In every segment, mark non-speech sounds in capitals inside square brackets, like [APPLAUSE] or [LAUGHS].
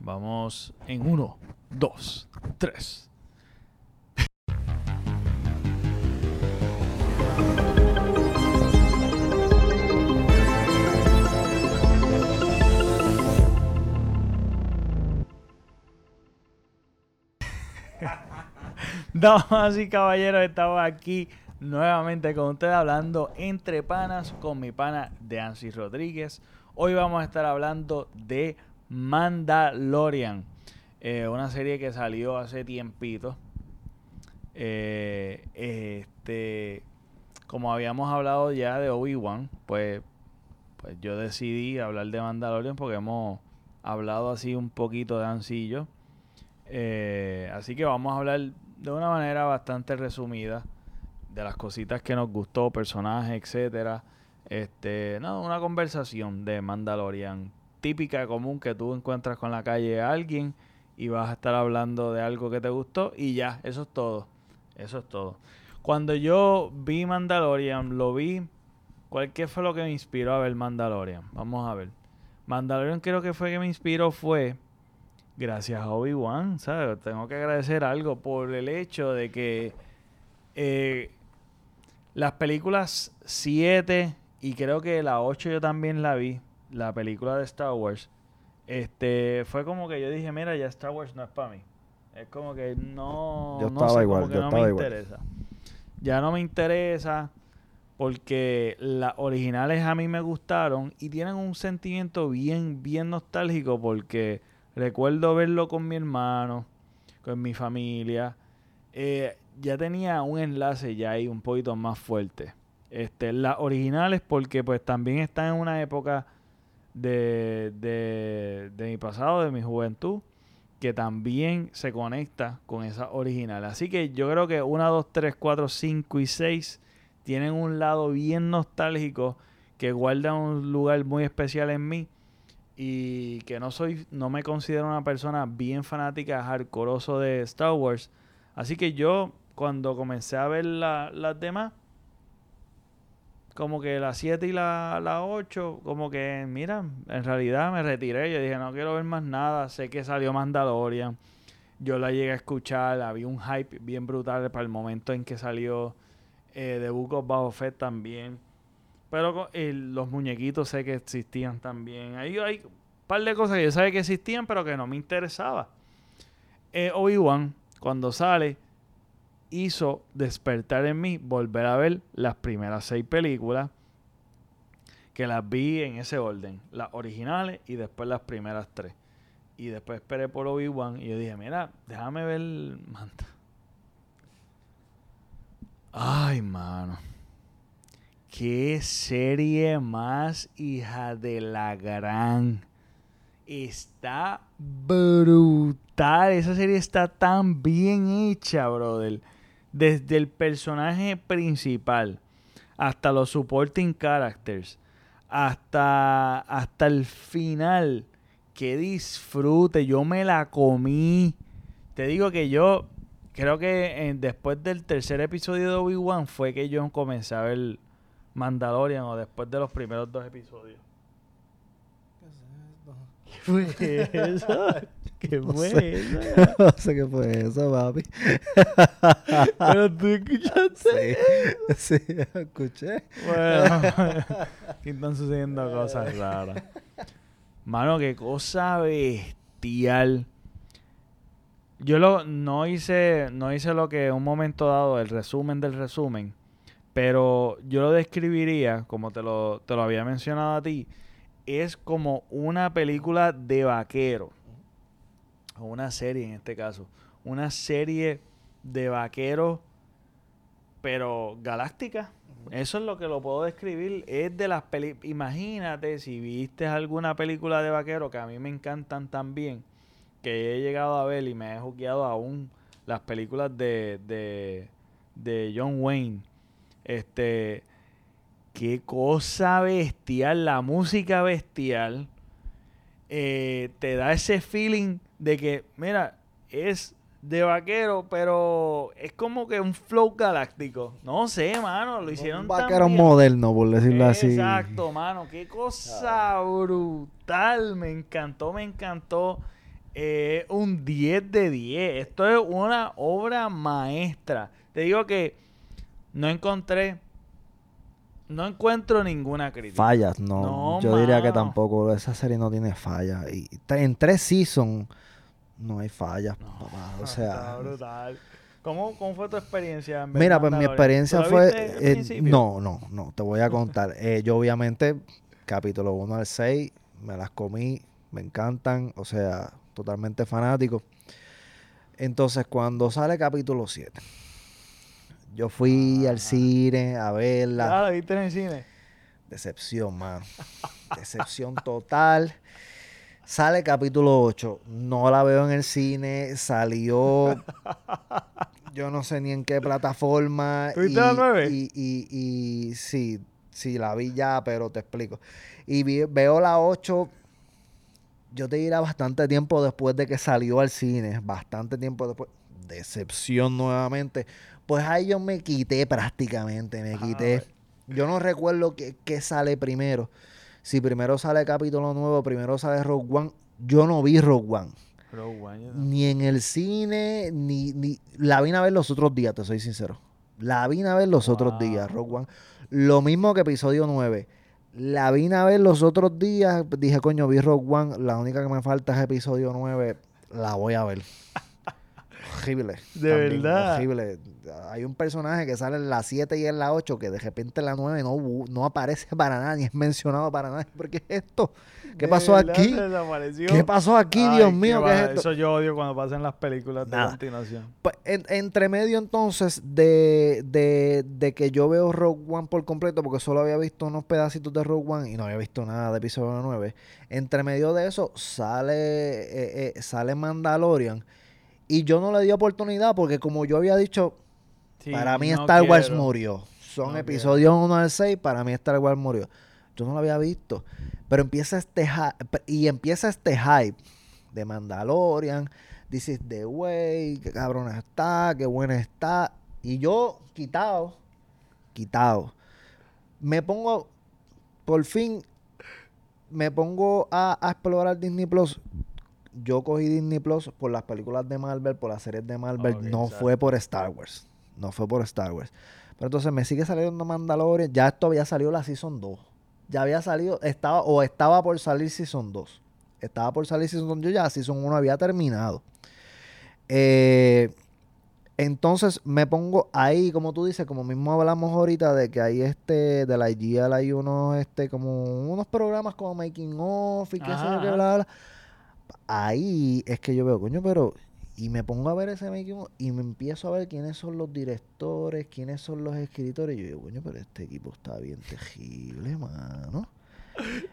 Vamos en uno, dos, tres. [LAUGHS] Damas y caballeros, estamos aquí nuevamente con ustedes hablando entre panas con mi pana Deancy Rodríguez. Hoy vamos a estar hablando de Mandalorian, eh, una serie que salió hace tiempito. Eh, este, como habíamos hablado ya de Obi-Wan, pues, pues yo decidí hablar de Mandalorian porque hemos hablado así un poquito de Ancillo. Eh, así que vamos a hablar de una manera bastante resumida de las cositas que nos gustó, personajes, etcétera. Este, no, una conversación de Mandalorian típica común que tú encuentras con la calle a alguien y vas a estar hablando de algo que te gustó y ya, eso es todo. Eso es todo. Cuando yo vi Mandalorian, lo vi. ¿Cuál fue lo que me inspiró a ver Mandalorian? Vamos a ver. Mandalorian creo que fue que me inspiró fue gracias a Obi-Wan, ¿sabes? Tengo que agradecer algo por el hecho de que eh, las películas 7 y creo que la 8 yo también la vi, la película de Star Wars. Este, fue como que yo dije, mira, ya Star Wars no es para mí. Es como que no, Yo no estaba sé, igual, como que yo no estaba me igual. interesa. Ya no me interesa porque las originales a mí me gustaron y tienen un sentimiento bien, bien nostálgico porque recuerdo verlo con mi hermano, con mi familia. Eh, ya tenía un enlace ya ahí un poquito más fuerte. Este, las originales porque pues también están en una época de, de, de mi pasado, de mi juventud, que también se conecta con esa original. Así que yo creo que 1, 2, 3, 4, 5 y 6 tienen un lado bien nostálgico que guarda un lugar muy especial en mí y que no soy, no me considero una persona bien fanática, hardcoreoso de Star Wars. Así que yo, cuando comencé a ver la- las demás, como que la 7 y la, la 8, como que, mira, en realidad me retiré. Yo dije, no quiero ver más nada. Sé que salió Mandalorian. Yo la llegué a escuchar. Había un hype bien brutal para el momento en que salió eh, The Book Boba Fett también. Pero los muñequitos sé que existían también. Ahí hay un par de cosas que yo sabía que existían, pero que no me interesaba. Eh, Obi-Wan, cuando sale, hizo despertar en mí volver a ver las primeras seis películas que las vi en ese orden, las originales y después las primeras tres. Y después esperé por Obi-Wan y yo dije, mira, déjame ver Manta. Ay, mano. Qué serie más hija de la gran. Está brutal. Esa serie está tan bien hecha, brother. Desde el personaje principal hasta los supporting characters, hasta, hasta el final. Que disfrute. Yo me la comí. Te digo que yo creo que eh, después del tercer episodio de Obi-Wan fue que yo comencé a ver Mandalorian o después de los primeros dos episodios. ¿Qué fue eso? [LAUGHS] [LAUGHS] ¿Qué No fue sé. [LAUGHS] no sé qué fue eso, papi. [LAUGHS] Pero tú escuchaste. Sí, sí, escuché. Bueno, aquí están sucediendo cosas raras. Mano, qué cosa bestial. Yo lo, no hice, no hice lo que en un momento dado, el resumen del resumen, pero yo lo describiría, como te lo, te lo había mencionado a ti, es como una película de vaquero. O una serie en este caso. Una serie de vaqueros, pero galáctica. Eso es lo que lo puedo describir. Es de las películas. Imagínate si viste alguna película de vaquero que a mí me encantan también. Que he llegado a ver y me he juqueado aún las películas de, de, de John Wayne. Este. Qué cosa bestial. La música bestial. eh, te da ese feeling de que, mira, es de vaquero, pero es como que un flow galáctico. No sé, mano, lo hicieron Un tan vaquero bien. moderno, por decirlo así. Exacto, mano, qué cosa brutal. Me encantó, me encantó. es un 10 de 10. Esto es una obra maestra. Te digo que no encontré, no encuentro ninguna crítica. Fallas, no. No, yo diría que tampoco. Esa serie no tiene fallas. Y en tres seasons no hay fallas, No, papá. O [LAUGHS] Está sea, brutal. ¿Cómo, ¿Cómo fue tu experiencia? en mira, pues mi experiencia ¿Tú la fue. eh, no, no, no. Te voy a contar. Eh, yo, obviamente, capítulo 1 al 6, me las comí. Me encantan. O sea, totalmente fanático. Entonces, cuando sale capítulo 7, yo fui Ah. al cine a verla. Ah, ¿la viste en el cine? Decepción, mano. Decepción total. Sale capítulo 8. No la veo en el cine. Salió. [LAUGHS] Yo no sé ni en qué plataforma. ¿Tuviste la nueve? Y, y, y sí, sí, la vi ya, pero te explico. Y vi- veo la 8. Yo te diría bastante tiempo después de que salió al cine. Bastante tiempo después. Decepción nuevamente. Pues ahí yo me quité prácticamente. Me quité. Yo no recuerdo qué, qué sale primero. Si primero sale capítulo nuevo, primero sale Rogue One. Yo no vi Rogue One. Yo no. Ni en el cine, ni, ni... La vine a ver los otros días, te soy sincero. La vine a ver los otros días, Rogue One. Lo mismo que episodio 9. La vine a ver los otros días. Dije, coño, vi Rogue One. La única que me falta es episodio 9. La voy a ver. Horrible. De también, verdad. Horrible. Hay un personaje que sale en la 7 y en la 8 que de repente en la 9 no, no aparece para nada ni es mencionado para nada. ¿Por qué es esto? ¿Qué De pasó verdad aquí? ¿Qué pasó aquí, Ay, Dios mío? ¿Qué es esto? Eso yo odio cuando pasan las películas de continuación. Pues, en- entre medio entonces de, de, de que yo veo Rogue One por completo, porque solo había visto unos pedacitos de Rogue One y no había visto nada de episodio 9, entre medio de eso sale, eh, eh, sale Mandalorian y yo no le di oportunidad porque como yo había dicho, Sí, para mí no Star Wars quiero. murió. Son No episodios 1 al 6, para mí Star Wars murió. Yo no lo había visto. Pero empieza este hype, y empieza este hype de Mandalorian. This is the way, qué cabrona está, qué buena está. Y yo, quitado, quitado. Me pongo, por fin, me pongo a, a explorar Disney Plus. Yo cogí Disney Plus por las películas de Marvel, por las series de Marvel. No exacto. fue por Star Wars. No fue por Star Wars. Pero entonces me sigue saliendo Mandalorian. Ya esto había salido la Season 2. Ya había salido, estaba, o estaba por salir Season 2. Estaba por salir Season 2. Ya Season 1 había terminado. Eh, entonces me pongo ahí, como tú dices, como mismo hablamos ahorita de que hay este, de la IGL hay unos, este, como unos programas como Making Off y qué sé yo, qué bla, bla. Ahí es que yo veo, coño, pero, y me pongo a ver ese Making y me empiezo a ver quiénes son los directores, quiénes son los escritores. Y yo digo, coño, pero este equipo está bien tejible, mano.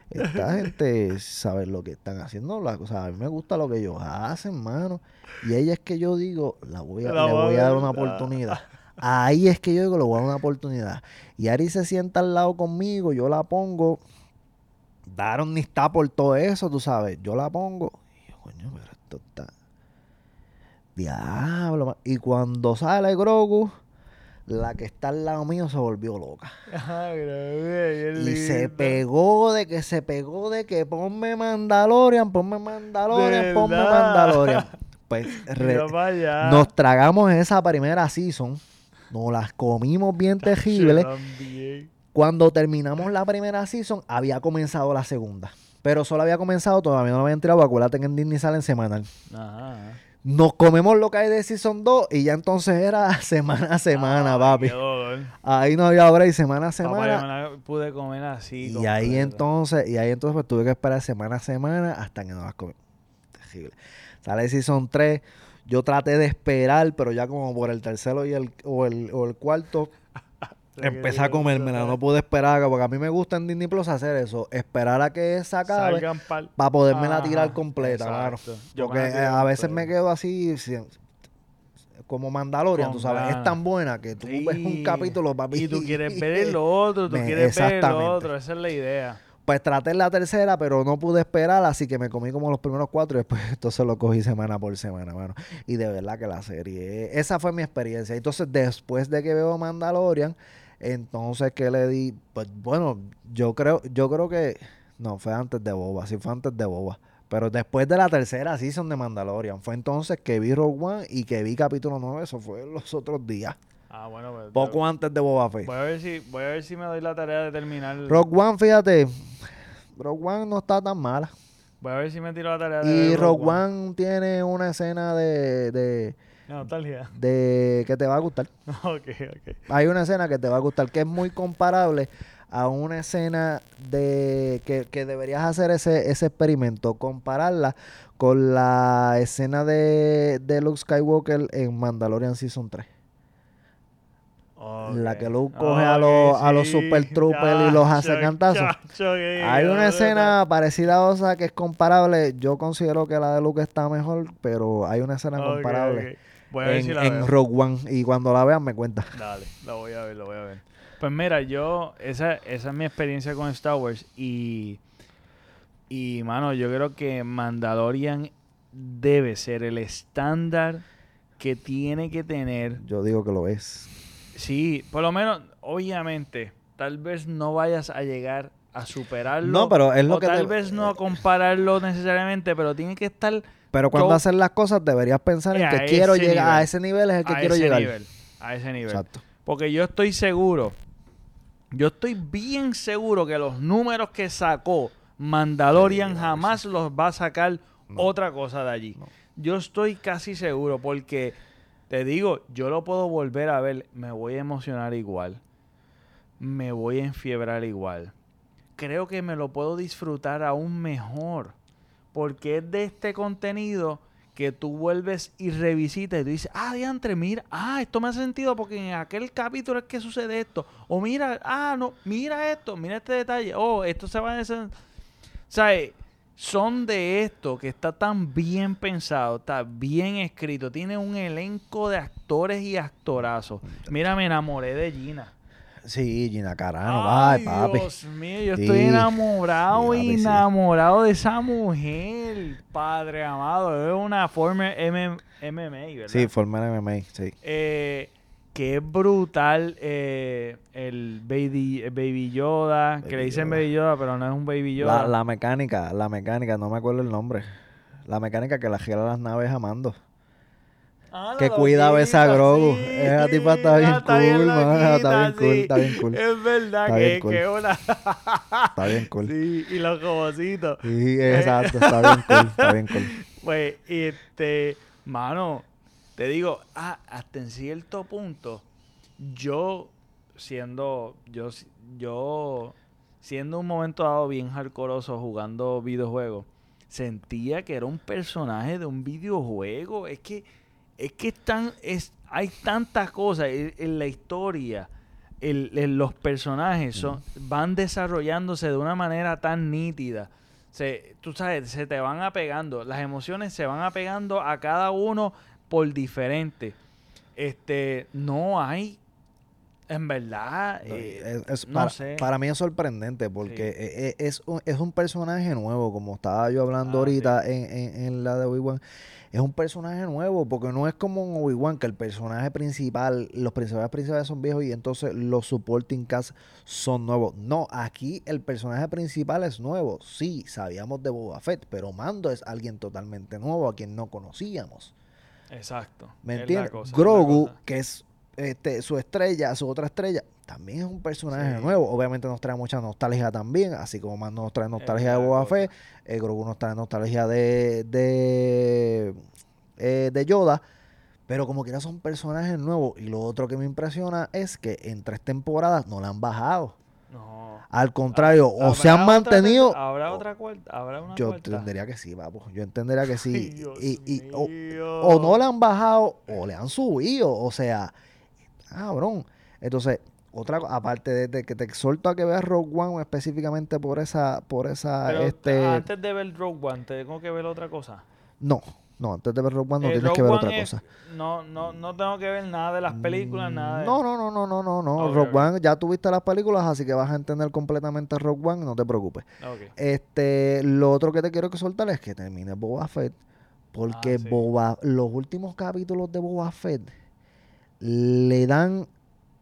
Esta [LAUGHS] gente sabe lo que están haciendo. La, o sea, a mí me gusta lo que ellos hacen, mano. Y ahí es que yo digo, la voy a, La le voy a dar una oportunidad. Ahí es que yo digo, le voy a dar una oportunidad. Y Ari se sienta al lado conmigo, yo la pongo. Daron ni está por todo eso, tú sabes. Yo la pongo. Coño, pero esto está. Diablo, Y cuando sale Grogu, la que está al lado mío se volvió loca. Qué Y se pegó de que se pegó de que ponme Mandalorian, ponme Mandalorian, ¿De ponme? Mandalorian. Pues [LAUGHS] re- nos tragamos esa primera season, nos las comimos bien tejibles. Cuando terminamos la primera season, había comenzado la segunda. Pero solo había comenzado, todavía no había entrado. Acuérdate que en Disney salen semanal. Ajá. Nos comemos lo que hay de Season 2 y ya entonces era [LAUGHS] semana a semana, Ay, papi. qué dolor. Ahí no había break, semana a Papá, yo semana. me la pude comer así. Y ahí entonces, y ahí entonces pues tuve que esperar semana a semana hasta que no las comí. Terrible. Sale Season 3. Yo traté de esperar, pero ya como por el tercero y el, o, el, o el cuarto, empecé a comérmela. No pude esperar, porque a mí me gusta en Disney Plus hacer eso. Esperar a que se acabe para podérmela Ajá, tirar completa. Yo Porque a veces me quedo así, como Mandalorian, Con tú sabes. Es tan buena que tú ves un capítulo, papi. Y tú quieres ver el [LAUGHS] otro, tú Me- quieres ver el otro. Esa es la idea. Pues traté la tercera, pero no pude esperar, así que me comí como los primeros cuatro y después [LAUGHS] entonces lo cogí semana por semana, mano. Y de verdad que la serie, esa fue mi experiencia. Entonces, después de que veo Mandalorian, entonces que le di, pues bueno, yo creo, yo creo que, no, fue antes de Boba, sí fue antes de Boba. Pero después de la tercera season de Mandalorian, fue entonces que vi Rogue One y que vi capítulo 9, eso fue los otros días. Ah, bueno, pues, Poco antes de Boba Fett. Voy a ver si, voy a ver si me doy la tarea de terminar. Rogue One, fíjate, Rogue One no está tan mala. Voy a ver si me tiro la tarea de Y Rogue One tiene una escena de, de, Nostalgia. de que te va a gustar. [LAUGHS] ok, ok. Hay una escena que te va a gustar que es muy comparable a una escena de que, que deberías hacer ese, ese experimento, compararla con la escena de, de Luke Skywalker en Mandalorian Season 3. La que Luke coge a los, a los. Super Troopers y los hace cantazos. Hay una escena parecida a esa que es comparable. Yo considero que la de Luke está mejor, pero hay una escena Ok, comparable. Voy a ver en, si la en veo. Rogue One. Y cuando la vean me cuenta. [LAUGHS] Dale, lo voy a ver, lo voy a ver. Pues mira, yo, esa, esa es mi experiencia con Star Wars y, y, mano, yo creo que Mandalorian debe ser el estándar que tiene que tener. Yo digo que lo es. Sí, por lo menos, obviamente, tal vez no vayas a llegar a superarlo. No, pero es lo o que tal te- vez no a compararlo necesariamente, pero tiene que estar Pero cuando Yo- haces las cosas deberías pensar en A que quiero llegar nivel. a ese nivel es el que a quiero ese llegar. nivel. A ese nivel. Exacto. Porque yo estoy seguro, yo estoy bien seguro que los números que sacó Mandalorian Sí, jamás los va a sacar No. otra cosa de allí. No. Yo estoy casi seguro porque te digo, yo lo puedo volver a ver, me voy a emocionar igual, me voy a enfiebrar igual. Creo que me lo puedo disfrutar aún mejor porque es de este contenido que tú vuelves y revisitas y tú dices, ah, diantre, mira, ah, esto me hace sentido porque en aquel capítulo es que sucede esto. O mira, ah, no, mira esto, mira este detalle. Oh, esto se va a... desen-". O sea, eh, son de esto que está tan bien pensado, está bien escrito, tiene un elenco de actores y actorazos. Mira, me enamoré de Gina. Sí, Gina Carano, ay, papi. Dios mío, yo Sí. estoy enamorado, Sí, papi, sí. enamorado de esa mujer, padre amado. Es una forma M MMA, ¿verdad? Sí, Former MMA, sí. Eh, que es brutal eh, el baby, el baby Yoda, que le dicen Yoda. Baby Yoda, pero no es un Baby Yoda. La, la mecánica, la mecánica, no me acuerdo el nombre. La mecánica que la gira las naves a mando. Ah, que cuida a loquita, esa Grogu. sí. Esa tipa está bien Ah, está bien cool, está loquita, bien cool, sí. está bien cool. Es verdad Está que, bien cool. que una... Está bien cool. Sí, y los robocitos. Sí, exacto, está bien cool, está bien cool. [LAUGHS] Pues, este, mano, te digo, ah, hasta en cierto punto, yo siendo, yo, yo siendo un momento dado bien hardcoreoso jugando videojuegos, sentía que era un personaje de un videojuego. Es que, es que están, es, hay tantas cosas en, en la historia. el- el- los personajes son, van desarrollándose de una manera tan nítida. Se, tú sabes, se te van apegando. Las emociones se van apegando a cada uno por diferente. Este, no hay, en verdad, No, eh, es- es- no para, sé. para mí es sorprendente porque Sí. e- e- es, un, es un personaje nuevo, como estaba yo hablando Ah, ahorita en, en- en la de Obi-Wan. Es un personaje nuevo porque no es como un Obi-Wan que el personaje principal, los principales principales son viejos y entonces los supporting cast son nuevos. No, aquí el personaje principal es nuevo. Sí, sabíamos de Boba Fett, pero Mando es alguien totalmente nuevo a quien no conocíamos. exacto. ¿Me entiendes? Grogu, que es este, su estrella, su otra estrella, también es un personaje Sí. nuevo. Obviamente nos trae mucha nostalgia también, así como más nos trae nostalgia de Boba. Fett, eh, Grogu nos trae nostalgia de, de, eh, de Yoda. Pero como quiera son personajes nuevos. Y lo otro que me impresiona es que en tres temporadas no la han bajado. No. Al contrario, o ¿Habrá se han mantenido. ¿Habrá otra cuarta? ¿Habrá una yo cuarta? entendería que sí, papo. Yo entendería que sí. Ay, y, y- o, o no le han bajado o le han subido. O sea, cabrón. Entonces, otra aparte de, de que te exhorto a que veas Rogue One específicamente por esa, por esa, Pero este. antes de ver Rogue One, tengo que ver otra cosa. No, no, antes de ver Rogue One no Eh, tienes Rogue que ver One otra es- cosa. No, no, no tengo que ver nada de las películas, nada de... No, no, no, no, no, no, no. Ok, Rogue. One, ya tuviste las películas, así que vas a entender completamente Rogue One, no te preocupes. Este, lo otro que te quiero que soltar es que termine Boba Fett. Porque Ah, sí. Boba, los últimos capítulos de Boba Fett le dan,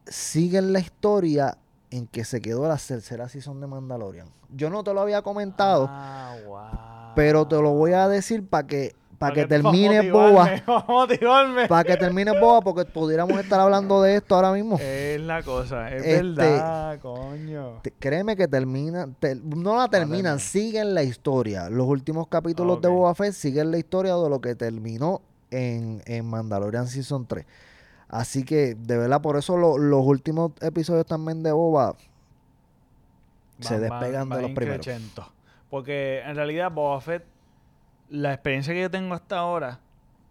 siguen la historia en que se quedó la tercera season de Mandalorian. Yo no te lo había comentado, Ah, wow. pero te lo voy a decir para que para que termine boba, [LAUGHS] para que termine boba porque pudiéramos estar hablando de esto ahora mismo. Es la cosa, es Este- verdad, coño. Te- Créeme que termina, te- no la terminan, termina. siguen la historia. Los últimos capítulos de. Boba Fett siguen la historia de lo que terminó en, en Mandalorian Season 3. Así que, de verdad, por eso lo- los últimos episodios también de Boba se Van- van- despegan de van los primeros. Porque en realidad Boba Fett, la experiencia que yo tengo hasta ahora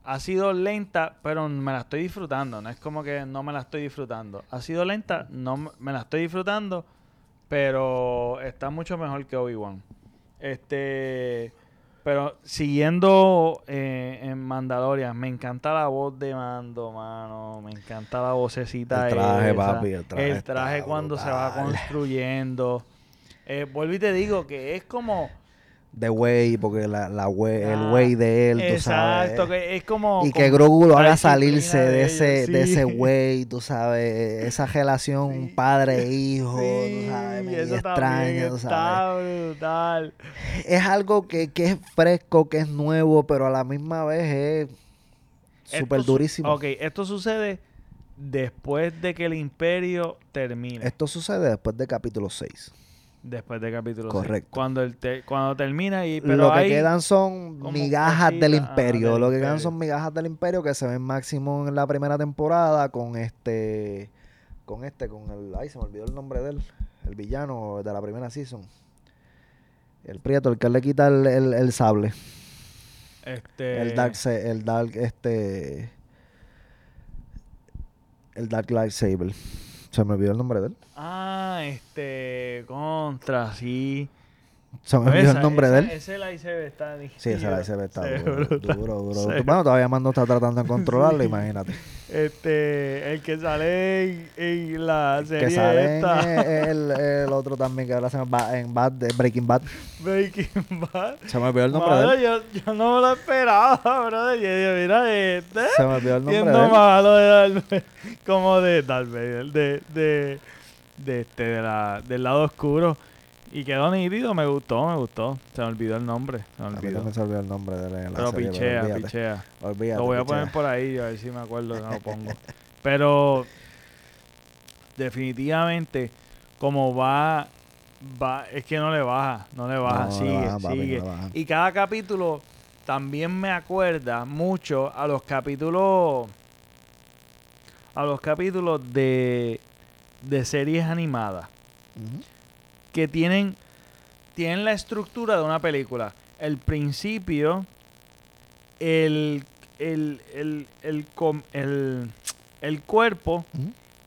ha sido lenta, pero me la estoy disfrutando. No es como que no me la estoy disfrutando. Ha sido lenta, no me la estoy disfrutando, pero está mucho mejor que Obi-Wan. Este, pero siguiendo eh, en Mandalorian, me encanta la voz de Mando, mano. Me encanta la vocecita El traje, esa. papi, el traje El traje cuando se va construyendo. Eh, vuelvo y te digo que es como... De Way, porque la, la way- el Ah, way de él, tú sabes. Exacto, que es como... Y que Grogu lo haga salirse de, ese, ellos, de sí. ese way, tú sabes, esa relación Sí. padre-hijo, [LAUGHS] Sí, tú sabes, medio eso extraña, tú sabes. brutal. Es algo que, que es fresco, que es nuevo, pero a la misma vez es súper durísimo. Ok, esto sucede después de que el imperio termine. Esto sucede después de capítulo 6. Después de capítulo. Correcto. Cuando, el te- cuando termina y... Pero Lo que hay- quedan son migajas del imperio. del Lo que quedan imperio. son migajas del imperio que se ven máximo en la primera temporada con este. Con este, con el. Ay, se me olvidó el nombre de él. El villano de la primera season. El prieto, el que le quita el, el- el sable. Este, El Dark, el Dark, este. El Dark Lightsaber. Se me olvidó el nombre de él. Ah, este... Contra, sí. Se me olvidó el nombre esa- de él. Ese lightsaber está... Sí, ese lightsaber está se ve duro, brutal. duro, duro. Ve- Bueno, todavía Mando está tratando de controlarlo, [LAUGHS] imagínate. Este... El que sale en, en la serie Que sale en esta... el, el otro también que ahora se llama en Bad, de Breaking Bad. Breaking [LAUGHS] Bad. Se me olvidó el nombre Mano, de él. yo, yo no me lo esperaba, brother. Yo dije, mira este. Se me olvidó el nombre de él. malo de Vader, [LAUGHS] como de Darth Vader, de, de, de este, de la, del lado oscuro. Y quedó nítido, me gustó, me gustó. Se me olvidó el nombre, se me A mí olvidó. también se olvidó el nombre de la Pero serie, pichea, olvídate, pichea. olvídate, Lo voy a pichea. poner por ahí, a ver si me acuerdo, no lo [LAUGHS] pongo. Pero definitivamente, como va, va, es que no le baja, no le baja, No, no le sigue, baja, papi, no sigue. baja. Y cada capítulo también me acuerda mucho a los capítulos, a los capítulos de, de series animadas Ujú. Que tienen, tienen la estructura de una película. El principio, el, el, el, el, el- el cuerpo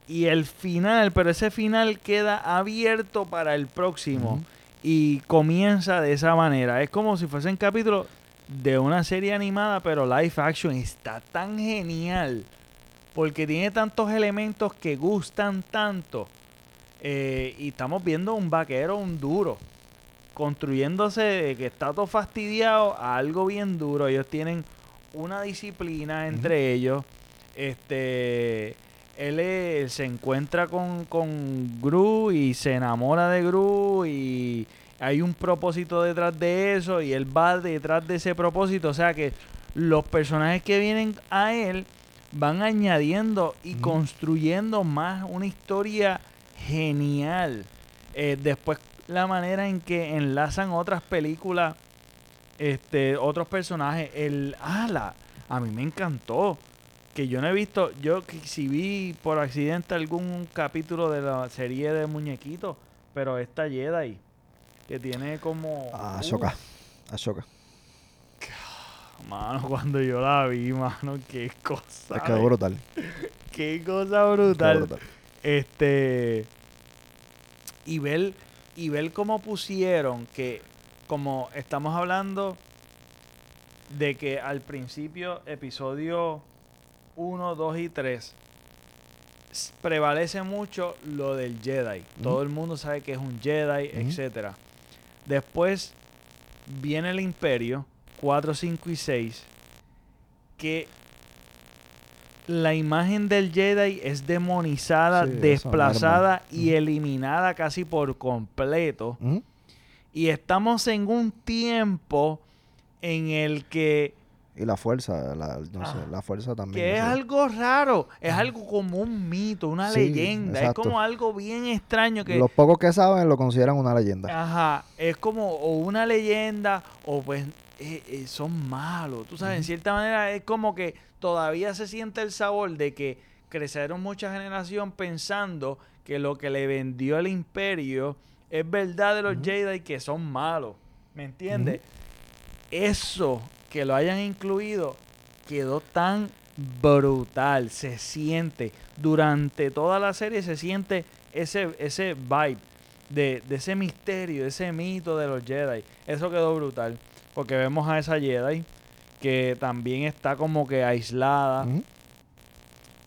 y el final, pero ese final queda abierto para el próximo y comienza de esa manera. Es como si fuesen capítulos de una serie animada, pero live action. Está tan genial porque tiene tantos elementos que gustan tanto. Eh, y estamos viendo un vaquero, un duro, construyéndose de que está todo fastidiado a algo bien duro. Ellos tienen una disciplina entre ellos. Este, él se encuentra con, con Gru y se enamora de Gru y hay un propósito detrás de eso y él va detrás de ese propósito. O sea que los personajes que vienen a él van añadiendo y construyendo más una historia genial. Eh, después la manera en que enlazan otras películas, este, otros personajes, el ala, a mí me encantó. Que yo no he visto, yo que si vi por accidente algún capítulo de la serie de muñequitos, pero esta Jedi, que tiene como... Ah, uh, Ashoka. Ashoka. Mano, cuando yo la vi, mano, qué cosa. Es que es brutal. Qué cosa brutal. brutal. Este. Y ver, y ver cómo pusieron que, como estamos hablando de que al principio, episodio 1, 2 y 3, s- prevalece mucho lo del Jedi. Todo el mundo sabe que es un Jedi, Ujú. etcétera. Después viene el Imperio, 4, 5 y 6, que la imagen del Jedi es demonizada, Sí, eso, desplazada y eliminada casi por completo. Y estamos en un tiempo en el que Y la fuerza, la, no sé, Ah, la fuerza también. que es sé. algo raro, es algo como un mito, una Sí, leyenda, exacto. es como algo bien extraño que Los pocos que saben lo consideran una leyenda. Ajá, es como o una leyenda o pues eh, eh, son malos. Tú sabes, en cierta manera es como que todavía se siente el sabor de que crecieron mucha generación pensando que lo que le vendió el imperio es verdad de los Ujú. Jedi que son malos. ¿Me entiendes? Eso que lo hayan incluido quedó tan brutal. Se siente. Durante toda la serie se siente ese, ese vibe de, de ese misterio, de ese mito de los Jedi. Eso quedó brutal. Porque vemos a esa Jedi que también está como que aislada.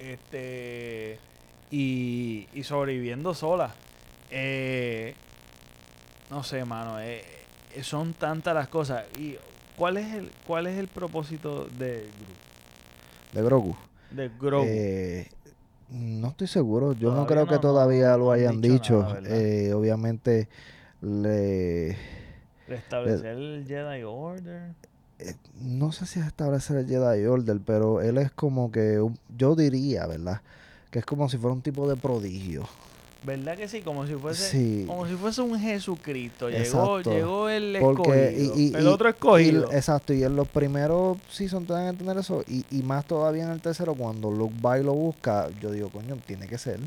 Este. Y, y sobreviviendo sola. Eh, no sé, mano. eh, eh, son tantas las cosas. ¿Y cuál es el, cuál es el propósito de De Grogu. de Grogu? Eh, no estoy seguro. Yo no creo que todavía no- lo hayan dicho dicho. Eh, obviamente, le, Restablecer el Jedi Order. Eh, no sé si es establecer el Jedi Order, pero él es como que, un- yo diría, ¿verdad? Que es como si fuera un tipo de prodigio. ¿Verdad que sí? Como si fuese, Sí. como si fuese un Jesucristo. Llegó, Exacto. llegó el Porque, escogido. y, y- el y- otro escogido. exacto, y en los primeros seasons te dan a entender eso, y, y más todavía en el tercero, cuando Luke va y lo busca, yo digo, coño, tiene que ser.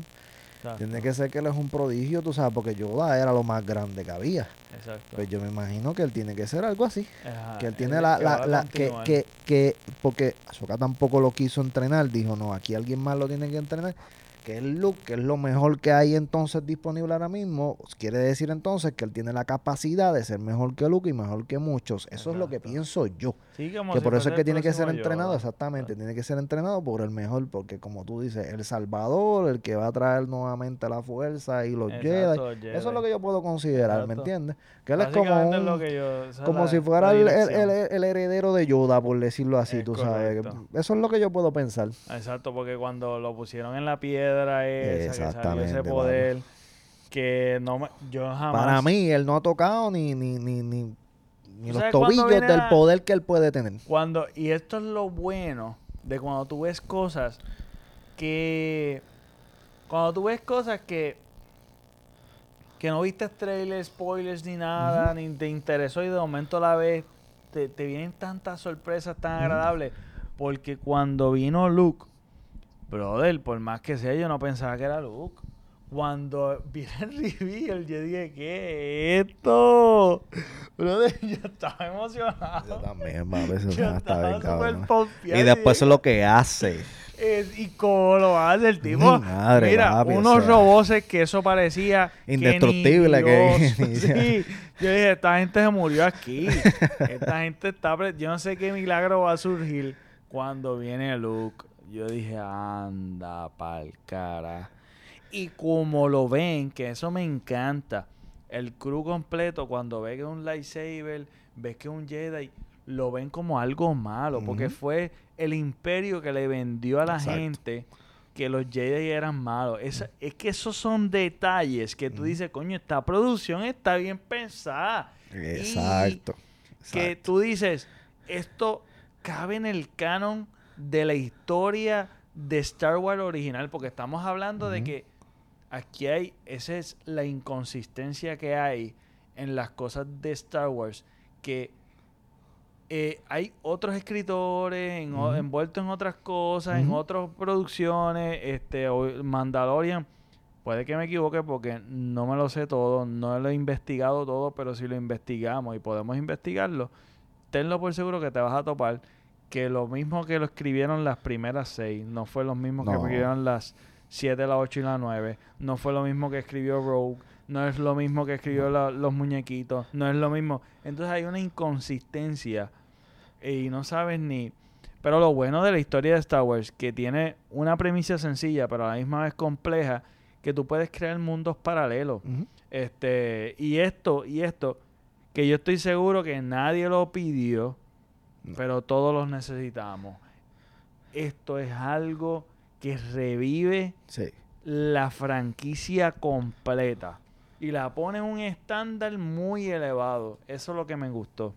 Exacto, Tiene que ser que él es un prodigio, tú sabes, porque Yoda era lo más grande que había. exacto. Pues yo me imagino que él tiene que ser algo así. Ajá, que él tiene la, que la, la- que, que, que, porque Ahsoka tampoco lo quiso entrenar, dijo, no, aquí alguien más lo tiene que entrenar, que es Luke, que es lo mejor que hay entonces disponible ahora mismo, quiere decir entonces que él tiene la capacidad de ser mejor que Luke y mejor que muchos. Eso es lo que pienso yo. Sí, Que si por eso es que tiene que ser entrenado, exactamente, tiene que ser entrenado por el mejor, porque como tú dices, el Salvador, el que va a traer nuevamente la fuerza y los Jedi. Exacto, Eso es Jedi. lo que yo puedo considerar, ¿me entiendes? Que él es como un, lo que yo- esa es como la- si fuera el, el- el- heredero de Yoda, por decirlo así, Es tú sabes. Eso es lo que yo puedo pensar. Exacto, porque cuando lo pusieron en la piedra esa, que salió ese poder, que no me, yo jamás... Para mí, él no ha tocado ni, ni, ni, ni, ni ¿Tú los tobillos del poder que él puede tener. Cuando, y esto es lo bueno de cuando tú ves cosas que... Cuando tú ves cosas que... Que no viste trailers, spoilers ni nada, ni te interesó y de momento la ves, te, te vienen tantas sorpresas tan agradables. Porque cuando vino Luke, brother, por más que sea, yo no pensaba que era Luke. Cuando vi el [LAUGHS] reveal, yo dije, ¿qué es esto? Brother, yo estaba emocionado. Yo también, a veces [LAUGHS] Yo está estaba bien, súper cabrón. pompeado Y después dije, lo que hace. es- y cómo lo hace el tipo. Mi madre, mira, papi, o unos sea, robots que eso parecía que Indestructible, que- [LAUGHS] sí, yo dije, esta gente se murió aquí. esta gente está. Yo no sé qué milagro va a surgir cuando viene Luke. Yo dije, anda pa'l cara. Y como lo ven, que eso me encanta. El crew completo, cuando ve que es un lightsaber, ves que es un Jedi, lo ven como algo malo. Porque fue el imperio que le vendió a la Exacto. gente que los Jedi eran malos. Esa- es que esos son detalles que tú dices, coño, esta producción está bien pensada. Exacto. Que tú dices, esto cabe en el canon de la historia de Star Wars original, porque estamos hablando de que aquí hay, esa es la inconsistencia que hay en las cosas de Star Wars, que eh, hay otros escritores en envueltos en otras cosas, en otras producciones, este Mandalorian. Puede que me equivoque porque no me lo sé todo, no lo he investigado todo, pero si lo investigamos y podemos investigarlo, tenlo por seguro que te vas a topar que lo mismo que lo escribieron las primeras seis, no fue lo mismo que escribieron las siete, las ocho y las nueve, no fue lo mismo que escribió Rogue, no es lo mismo que escribió la- los muñequitos, no es lo mismo. Entonces hay una inconsistencia y no sabes ni... Pero lo bueno de la historia de Star Wars, que tiene una premisa sencilla, pero a la misma vez compleja, que tú puedes crear mundos paralelos. Este, y esto, y esto, que yo estoy seguro que nadie lo pidió, No. pero todos los necesitamos. Esto es algo que revive Sí. la franquicia completa y la pone en un estándar muy elevado. Eso es lo que me gustó.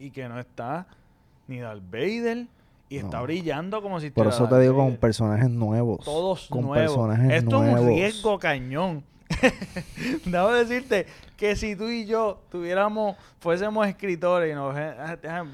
y que no está ni Darth Vader y está brillando como si Por eso te digo con personajes nuevos. todos con nuevos. personajes Esto es un riesgo cañón. [LAUGHS] Debo decirte que si tú y yo tuviéramos, fuésemos escritores y nos eh,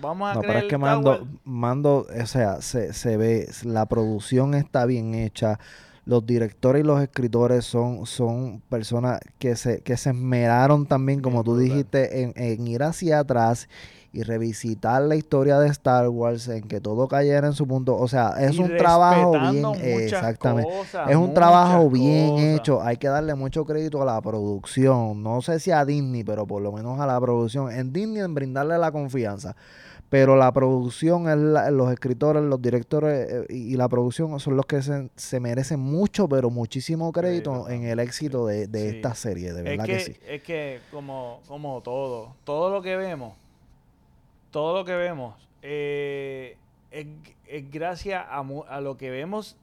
vamos a No, pero es que Mando, Mando, o sea, se, se ve, la producción está bien hecha, los directores y los escritores son, son personas que se, que se esmeraron también, como Bien tú dijiste, en, en ir hacia atrás y revisitar la historia de Star Wars, en que todo cayera en su punto. O sea, es y un trabajo bien, exactamente. cosas, Es un trabajo bien cosas. hecho. Hay que darle mucho crédito a la producción. No sé si a Disney, pero por lo menos a la producción. En Disney en brindarle la confianza. Pero la producción, es la- los escritores, los directores eh, y, la producción son los que se, se merecen mucho, pero muchísimo crédito en el éxito de, de Sí. esta serie. De Es verdad que, que, sí. es que como, como todo, todo lo que vemos, todo lo que vemos, eh, es, es gracias a, lo que vemos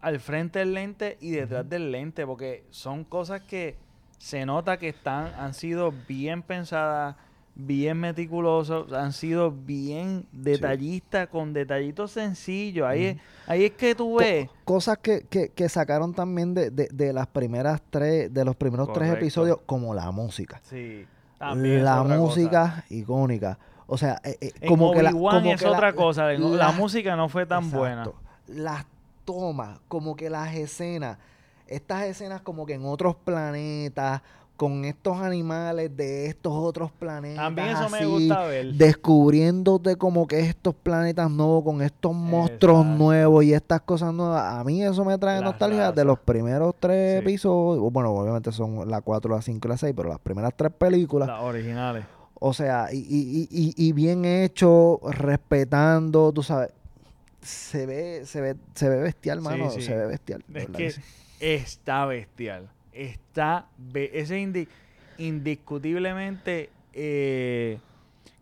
al frente del lente y detrás del lente, porque son cosas que se nota que están, han sido bien pensadas, bien meticulosos, han sido bien detallistas, con detallitos sencillos. Ahí, es, ahí es que tú Co- ves. cosas que, que, que sacaron también de, de, de las primeras tres, de los primeros tres episodios, como la música. Sí, también la otra cosa. música icónica. O sea, eh, eh, En como que la, como es que la- otra cosa. La, la- música no fue tan buena. Las tomas, como que las escenas, estas escenas como que en otros planetas, con estos animales de estos otros planetas. También eso me así, gusta ver. Descubriéndote como que estos planetas nuevos con estos monstruos Exacto. nuevos y estas cosas nuevas. A mí eso me trae Las nostalgia de los primeros tres Sí. episodios. Bueno, obviamente son la 4, la 5 y la 6, pero las primeras tres películas. Las originales. O sea, y, y, y, y bien hecho, respetando, tú sabes. Se ve, se ve, se ve bestial, mano. sí. Se ve bestial. Es que sí. está bestial. Está. be- Ese indi- indiscutiblemente. eh,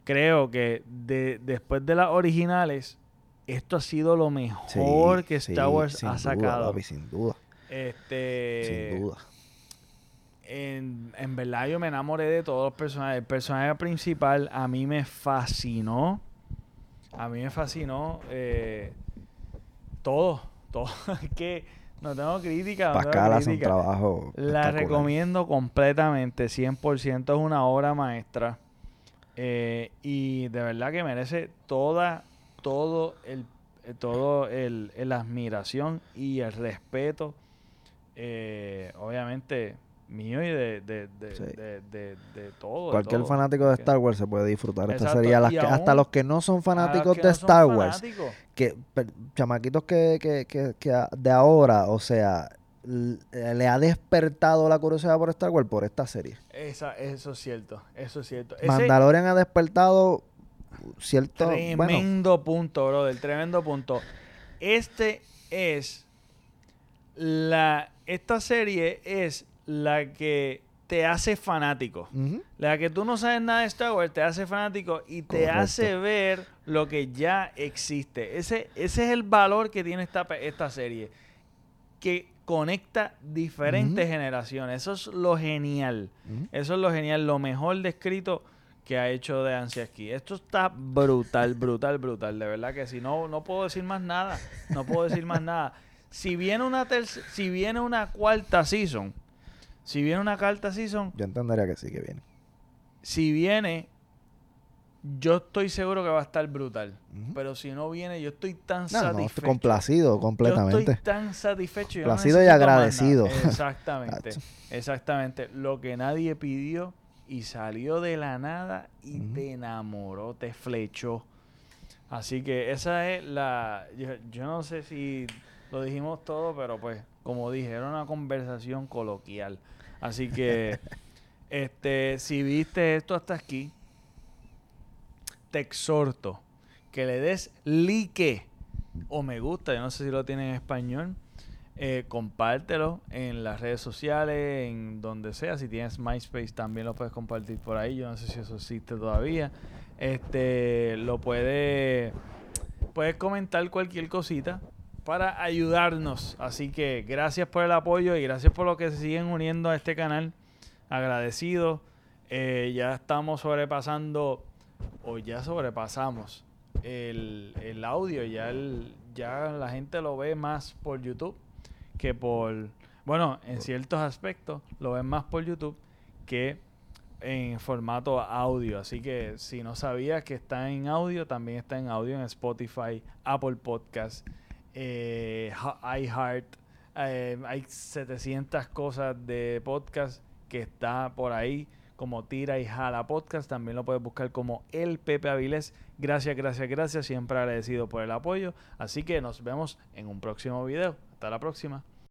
creo que de, después de las originales. Esto ha sido lo mejor Sí, que Star Wars sin ha duda, sacado. papi, sin duda, este. sin duda. En, en verdad yo me enamoré de todos los personajes. El personaje principal a mí me fascinó. A mí me fascinó eh, todo. Todo. [LAUGHS] Es que no tengo crítica. No Pascal hace un trabajo. La recomiendo completamente. 100% es una obra maestra. Eh, y de verdad que merece toda, todo el, eh, todo el, el admiración y el respeto. eh, obviamente mío y de, de, de, Sí. de, todo. Cualquier todo. fanático de Star Wars se puede disfrutar esta Exacto. Las y que- hasta los que no son fanáticos de no Star Wars, fanáticos, que per- chamaquitos que, que, que, que de ahora, o sea, eh, le ha despertado la curiosidad por Star Wars por esta serie. esa- eso es cierto. Eso es cierto. Ese- Mandalorian ha despertado cierto, bueno, Tremendo punto, brother. Tremendo punto. Este es la. Esta serie es la que te hace fanático. La que tú no sabes nada de Star Wars te hace fanático y te Correcto. hace ver lo que ya existe. Ese, ese es el valor que tiene esta, esta serie. Que conecta diferentes generaciones. Eso es lo genial. Eso es lo genial, lo mejor descrito que ha hecho de Ansia aquí. Esto está brutal, [LAUGHS] brutal, brutal. De verdad que si no, no puedo decir más nada. No puedo decir más nada. Si viene una si viene una cuarta season, si viene una cuarta season, Yo entendería que sí que viene. si viene, yo estoy seguro que va a estar brutal. Pero si no viene, yo estoy tan No, satisfecho. complacido Yo completamente. estoy tan satisfecho. yo no Complacido y agradecido. [LAUGHS] Exactamente. Exactamente. Lo que nadie pidió y salió de la nada y te enamoró, te flechó. Así que esa es la... Yo, yo no sé si lo dijimos todo, pero pues, como dije, era una conversación coloquial. Así que, [LAUGHS] este, si viste esto hasta aquí, te exhorto que le des like o me gusta, yo no sé si lo tiene en español, eh, compártelo en las redes sociales, en donde sea. Si tienes MySpace también lo puedes compartir por ahí. Yo no sé si eso existe todavía. Este, lo puedes, puedes comentar cualquier cosita para ayudarnos. Así que gracias por el apoyo y gracias por lo que se siguen uniendo a este canal. Agradecido. Eh, ya estamos sobrepasando o ya sobrepasamos el, el audio, ya, el, ya la gente lo ve más por YouTube que por, bueno, en ciertos aspectos lo ven más por YouTube que en formato audio. Así que si no sabías que está en audio, también está en audio en Spotify, Apple Podcast, eh, iHeart. Eh, hay 700 cosas de podcast que está por ahí como Tira y Jala Podcast. También lo puedes buscar como El Pepe Avilés. Gracias, gracias, gracias. Siempre agradecido por el apoyo. Así que nos vemos en un próximo video. Hasta la próxima.